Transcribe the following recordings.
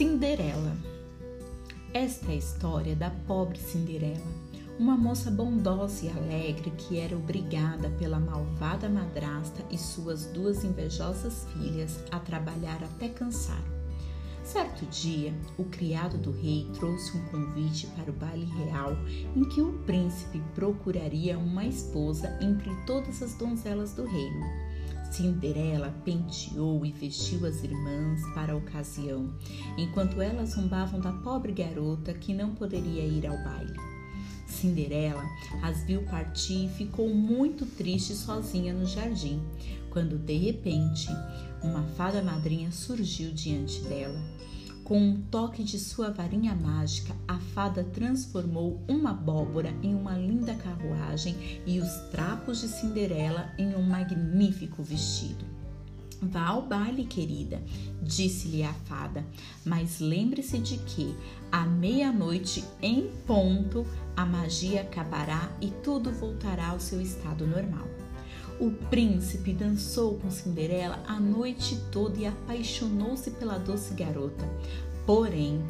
Cinderela. Esta é a história da pobre Cinderela, uma moça bondosa e alegre que era obrigada pela malvada madrasta e suas duas invejosas filhas a trabalhar até cansar. Certo dia, o criado do rei trouxe um convite para o baile real em que o príncipe procuraria uma esposa entre todas as donzelas do reino. Cinderela penteou e vestiu as irmãs para a ocasião, enquanto elas zombavam da pobre garota que não poderia ir ao baile. Cinderela as viu partir e ficou muito triste sozinha no jardim, quando de repente uma fada madrinha surgiu diante dela. Com um toque de sua varinha mágica, a fada transformou uma abóbora em uma linda carruagem e os trapos de Cinderela em um magnífico vestido. Vá ao baile, querida, disse-lhe a fada, mas lembre-se de que à meia-noite em ponto a magia acabará e tudo voltará ao seu estado normal. O príncipe dançou com Cinderela a noite toda e apaixonou-se pela doce garota. Porém,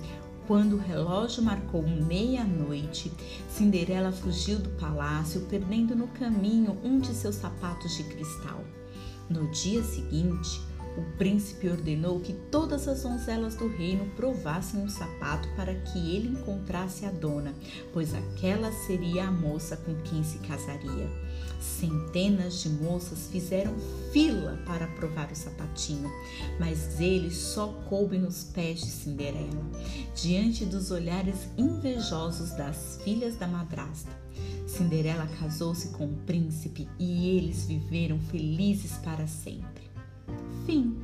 quando o relógio marcou meia-noite, Cinderela fugiu do palácio, perdendo no caminho um de seus sapatos de cristal. No dia seguinte, o príncipe ordenou que todas as donzelas do reino provassem um sapato para que ele encontrasse a dona, pois aquela seria a moça com quem se casaria. Centenas de moças fizeram fila para provar o sapatinho, mas ele só coube nos pés de Cinderela, diante dos olhares invejosos das filhas da madrasta. Cinderela casou-se com o príncipe e eles viveram felizes para sempre. Fim.